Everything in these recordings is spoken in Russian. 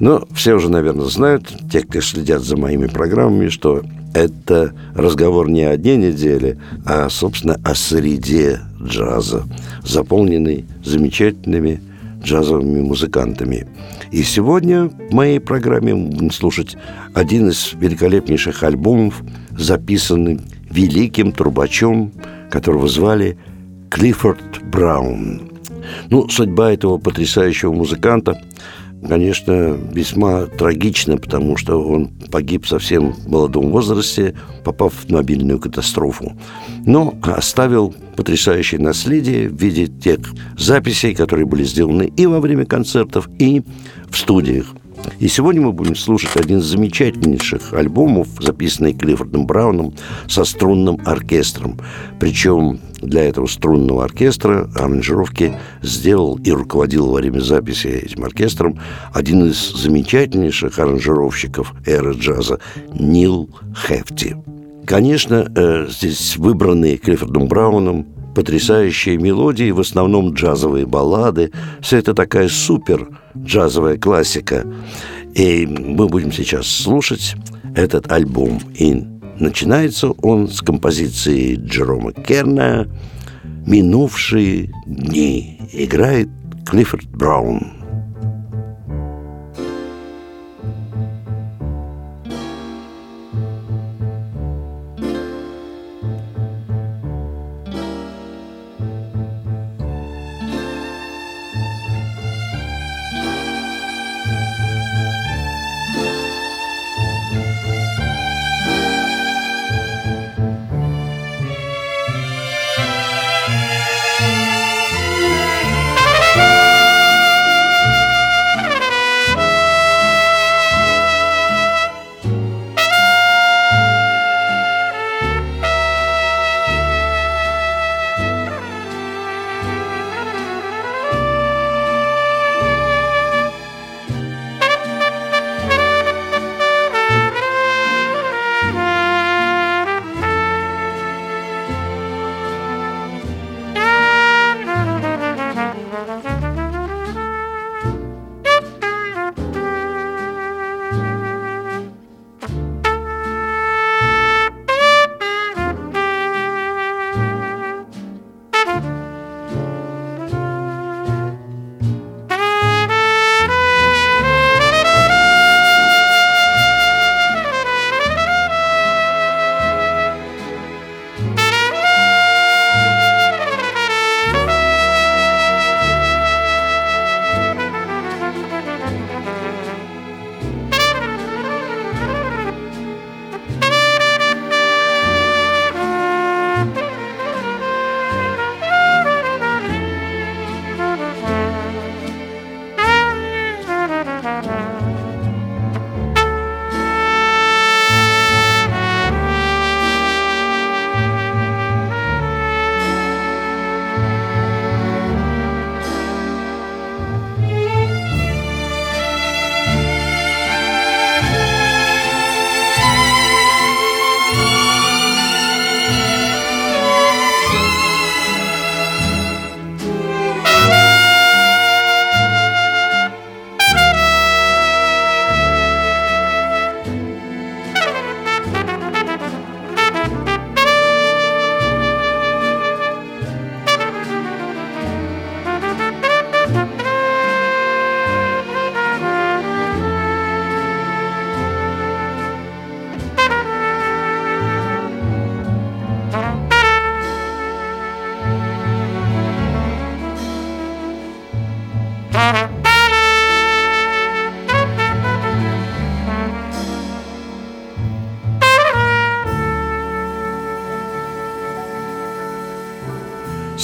Но все уже, наверное, знают, те, кто следят за моими программами, что это разговор не о дне недели, а, собственно, о среде джаза, заполненный замечательными джазовыми музыкантами. И сегодня в моей программе будем слушать один из великолепнейших альбомов, записанный великим трубачом, которого звали Клиффорд Браун. Ну, судьба этого потрясающего музыканта конечно, весьма трагично, потому что он погиб совсем в молодом возрасте, попав в мобильную катастрофу. Но оставил потрясающее наследие в виде тех записей, которые были сделаны и во время концертов, и в студиях. И сегодня мы будем слушать один из замечательнейших альбомов, записанный Клиффордом Брауном со струнным оркестром. Причем для этого струнного оркестра аранжировки сделал и руководил во время записи этим оркестром один из замечательнейших аранжировщиков эры джаза Нил Хефти. Конечно, э, здесь выбранные Клиффордом Брауном потрясающие мелодии, в основном джазовые баллады. Все это такая супер джазовая классика. И мы будем сейчас слушать этот альбом. И начинается он с композиции Джерома Керна «Минувшие дни». Играет Клиффорд Браун.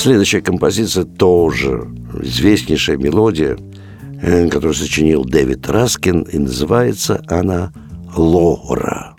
Следующая композиция тоже известнейшая мелодия, э, которую сочинил Дэвид Раскин, и называется она Лора.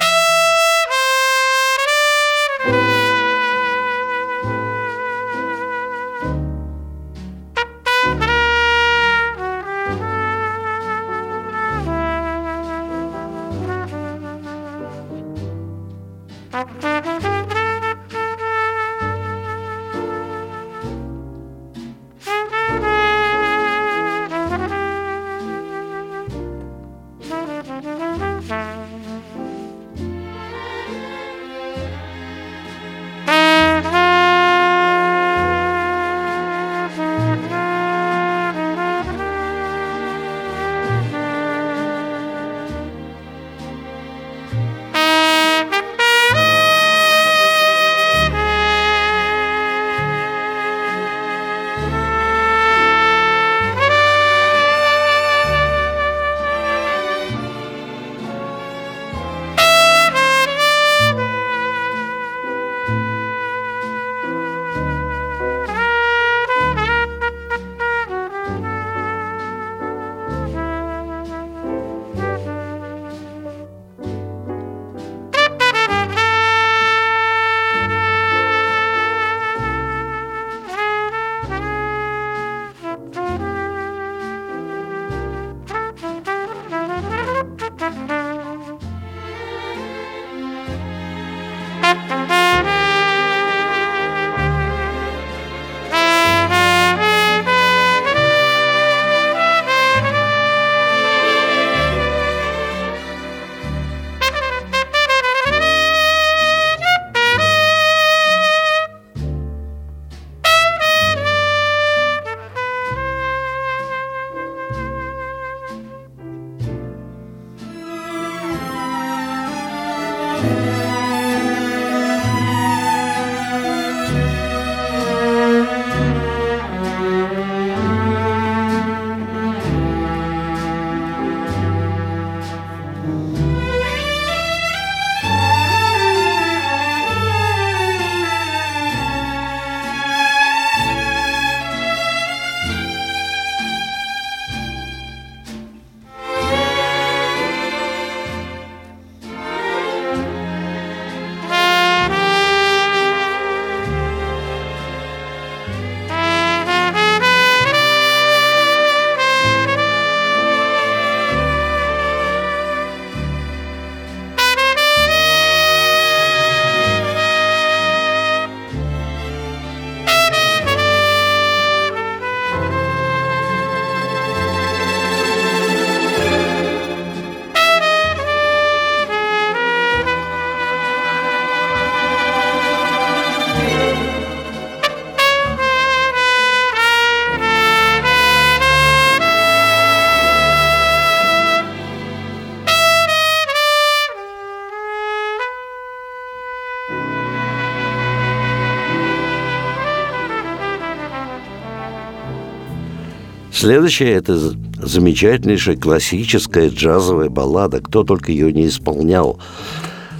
Следующая – это замечательнейшая классическая джазовая баллада. Кто только ее не исполнял.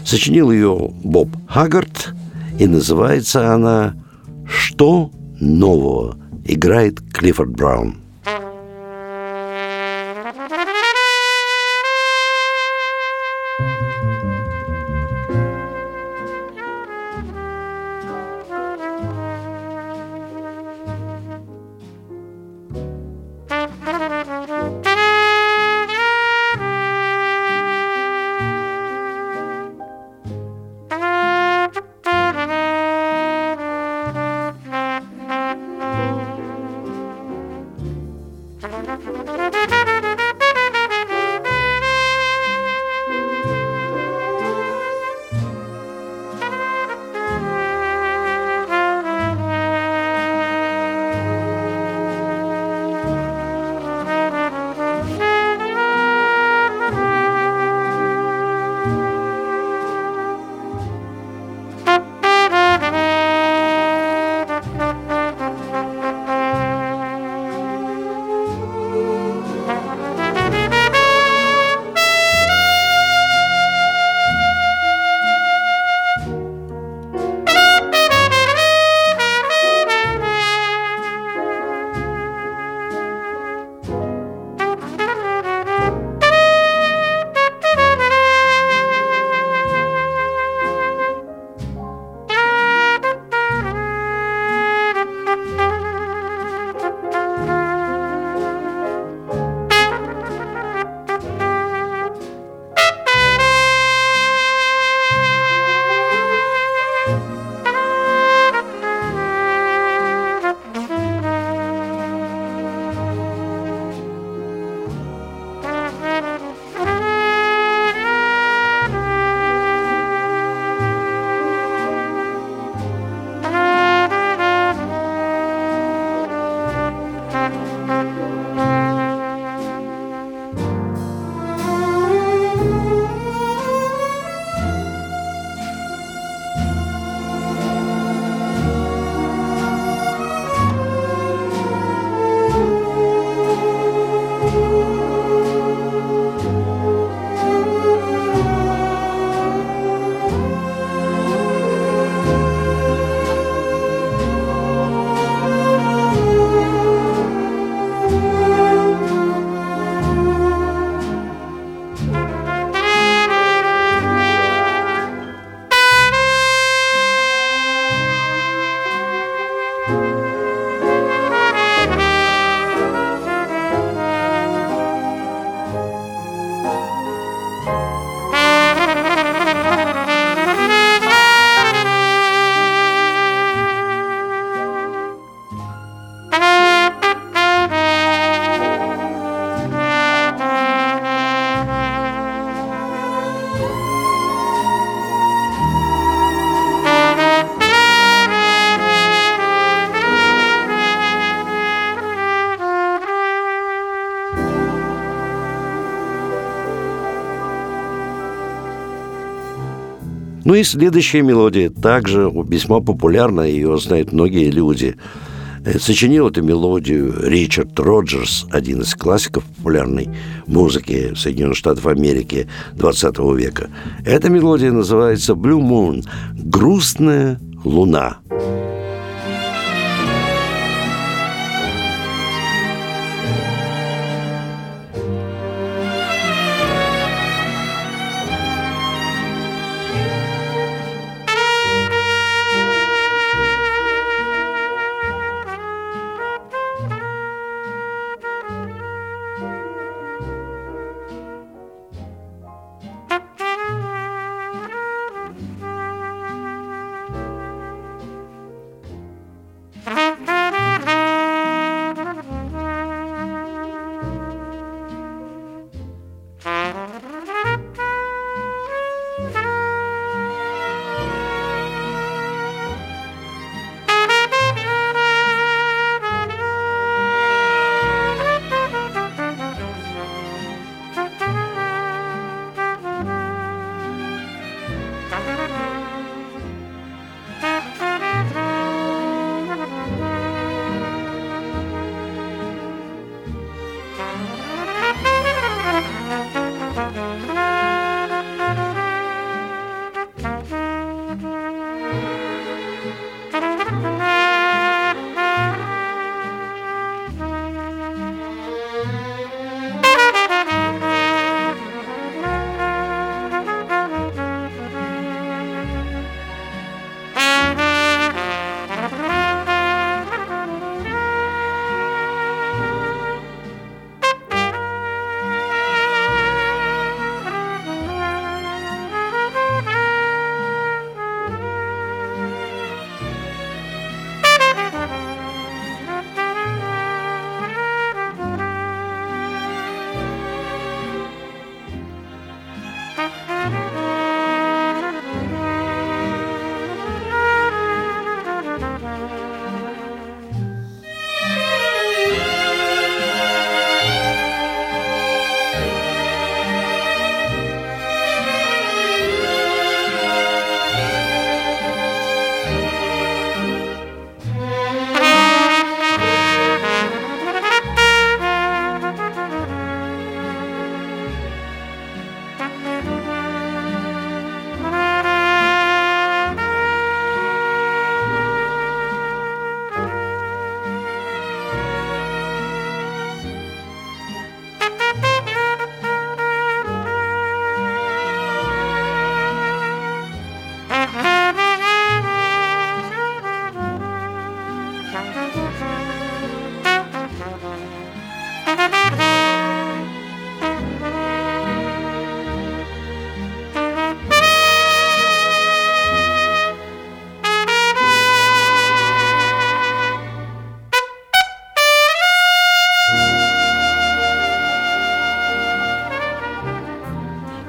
Сочинил ее Боб Хаггард, и называется она «Что нового?» Играет Клиффорд Браун. И следующая мелодия также весьма популярна, ее знают многие люди. Э, сочинил эту мелодию Ричард Роджерс, один из классиков популярной музыки Соединенных Штатов Америки 20 века. Эта мелодия называется «Blue Moon» – «Грустная луна». Bye.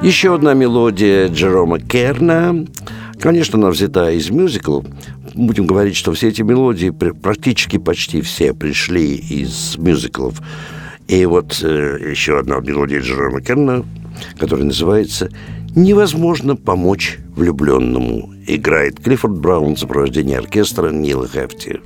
Еще одна мелодия Джерома Керна. Конечно, она взята из мюзикла. Будем говорить, что все эти мелодии, практически почти все, пришли из мюзиклов. И вот э, еще одна мелодия Джерома Керна, которая называется «Невозможно помочь влюбленному». Играет Клиффорд Браун в сопровождении оркестра Нила Хефти.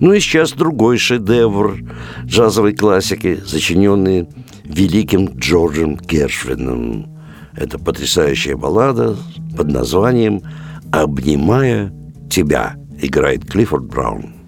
Ну и сейчас другой шедевр джазовой классики, сочиненный великим Джорджем Гершвином. Это потрясающая баллада под названием «Обнимая тебя» играет Клиффорд Браун.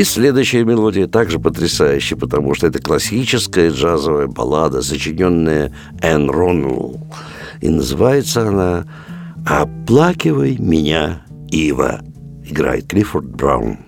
И следующая мелодия также потрясающая, потому что это классическая джазовая баллада, сочиненная Энн Роннелл. И называется она «Оплакивай меня, Ива», играет Клиффорд Браун.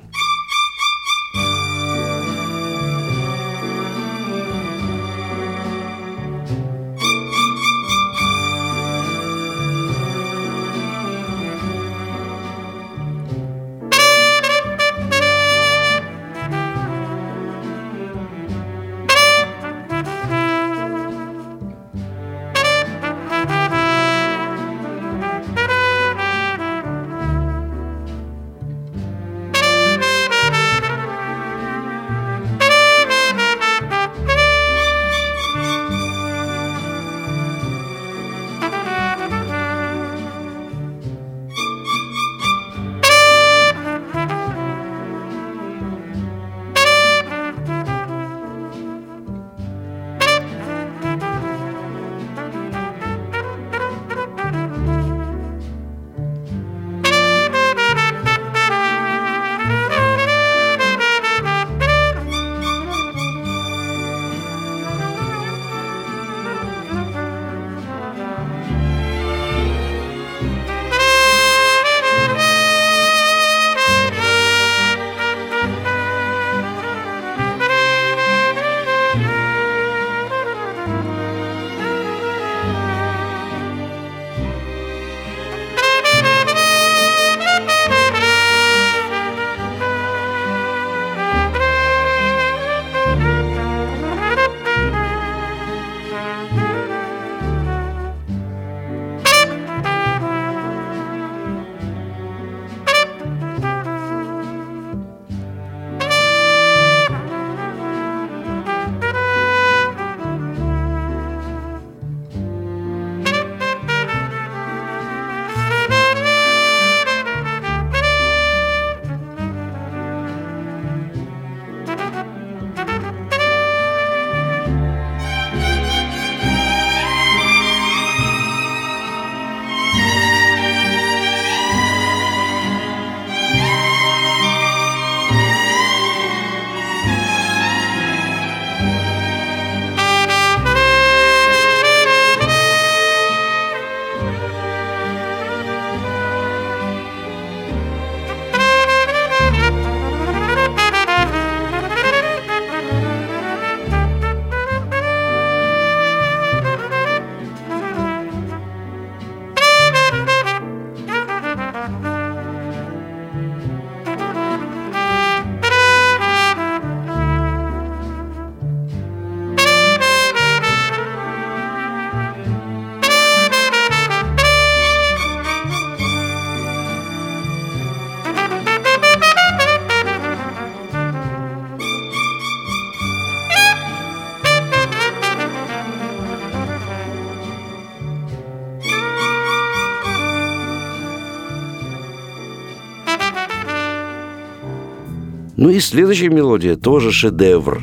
Следующая мелодия тоже шедевр.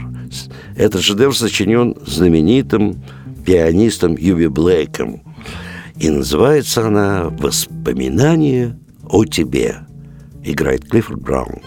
Этот шедевр сочинен знаменитым пианистом Юби Блейком. И называется она «Воспоминания о тебе». Играет Клиффорд Браун.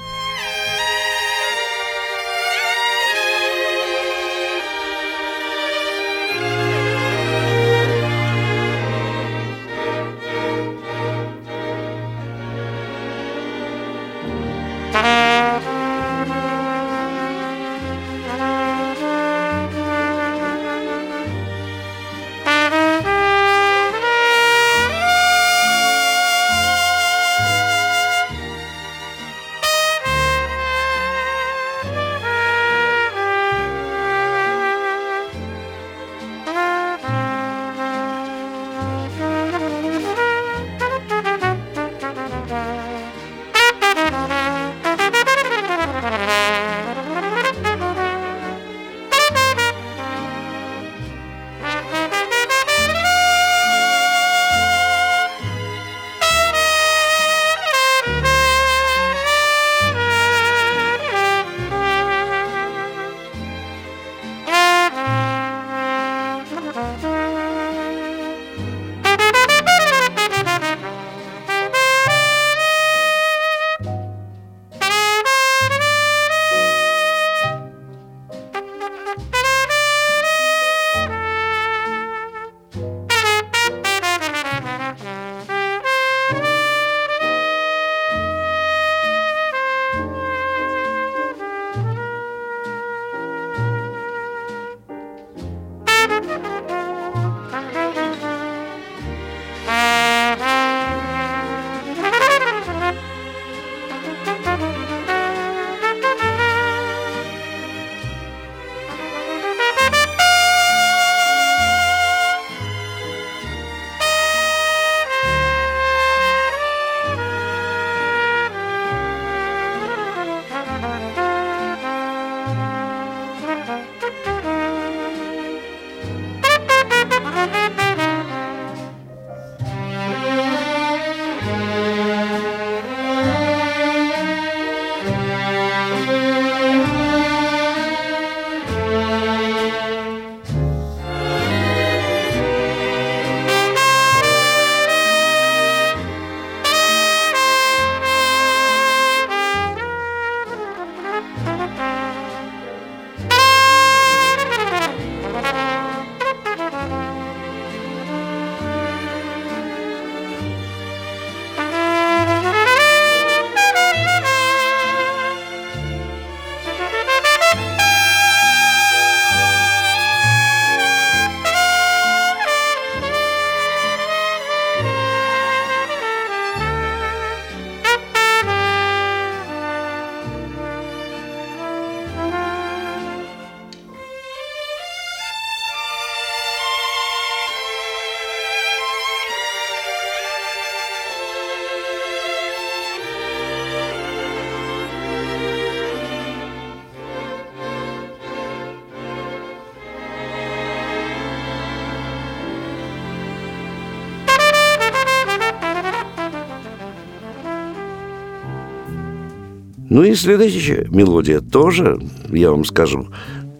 Ну и следующая мелодия тоже, я вам скажу,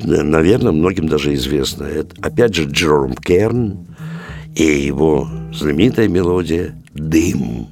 наверное, многим даже известна. Это, опять же, Джером Керн и его знаменитая мелодия «Дым».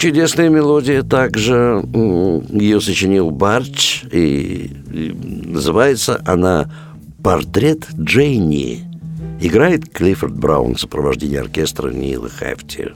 Чудесная мелодия также ее сочинил Барч, и, и называется она «Портрет Джейни». Играет Клиффорд Браун в сопровождении оркестра Нила Хефти.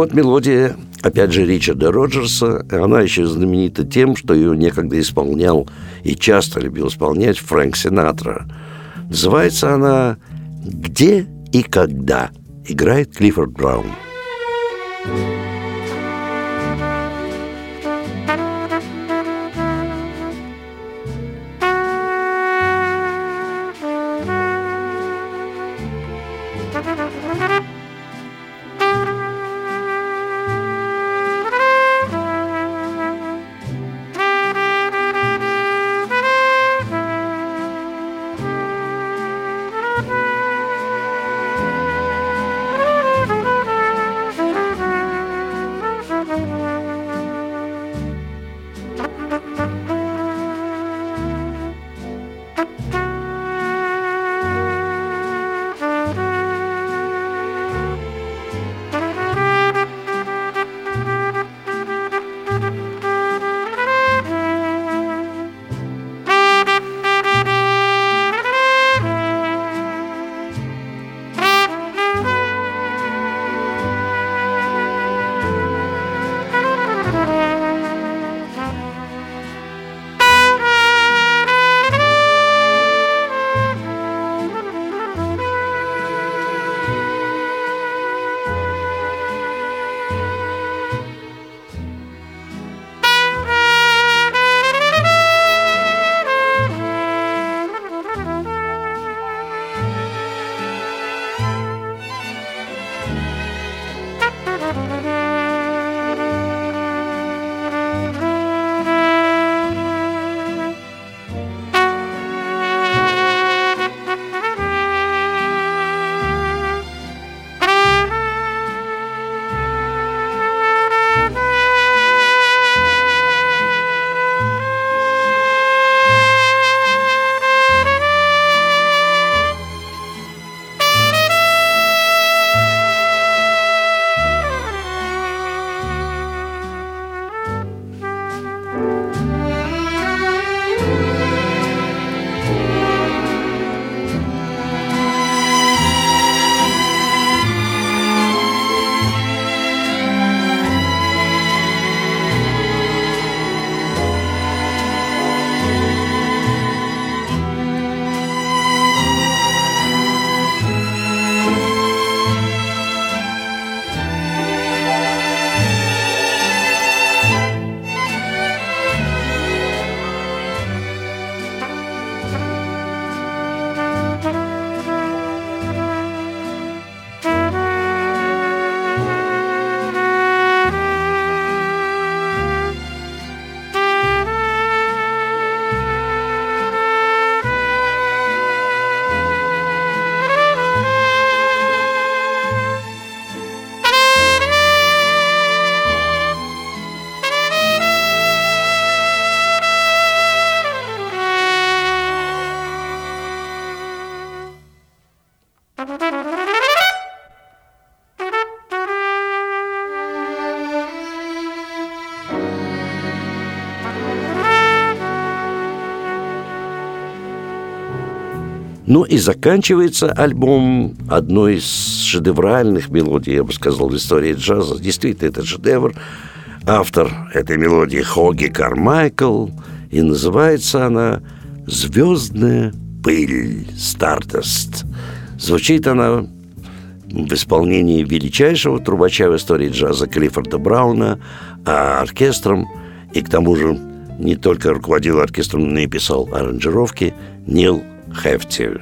Вот мелодия, опять же, Ричарда Роджерса, она еще знаменита тем, что ее некогда исполнял и часто любил исполнять Фрэнк Синатра. Называется она «Где и когда?» Играет Клиффорд Браун. thank you Ну и заканчивается альбом одной из шедевральных мелодий, я бы сказал, в истории джаза. Действительно, это шедевр. Автор этой мелодии Хоги Кармайкл, и называется она «Звездная пыль» «Stardust». Звучит она в исполнении величайшего трубача в истории джаза Клиффорда Брауна, а оркестром, и к тому же не только руководил оркестром, но и писал аранжировки, Нил Хефти.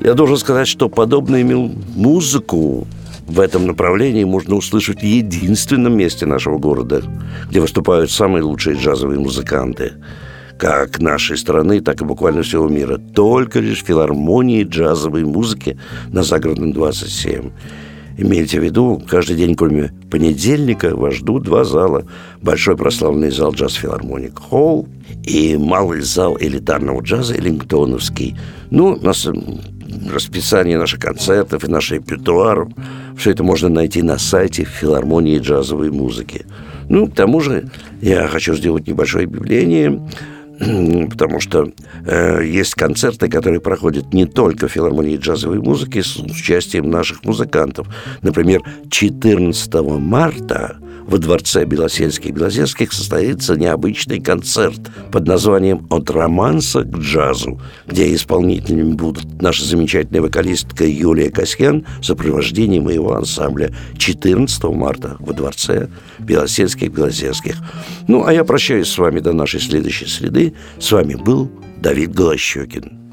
Я должен сказать, что подобную музыку в этом направлении можно услышать в единственном месте нашего города, где выступают самые лучшие джазовые музыканты – как нашей страны, так и буквально всего мира. Только лишь филармонии джазовой музыки на Загородном 27. Имейте в виду, каждый день, кроме понедельника, вас ждут два зала. Большой прославленный зал «Джаз Филармоник Холл» и малый зал элитарного джаза «Эллингтоновский». Ну, у нас расписание наших концертов и наш репертуар. Все это можно найти на сайте филармонии джазовой музыки. Ну, к тому же я хочу сделать небольшое объявление – потому что э, есть концерты, которые проходят не только в филармонии джазовой музыки с участием наших музыкантов. Например, 14 марта во дворце Белосельских Белозерских состоится необычный концерт под названием «От романса к джазу», где исполнителями будут наша замечательная вокалистка Юлия Касьян в сопровождении моего ансамбля 14 марта во дворце Белосельских Белозерских. Ну, а я прощаюсь с вами до нашей следующей среды. С вами был Давид Голощекин.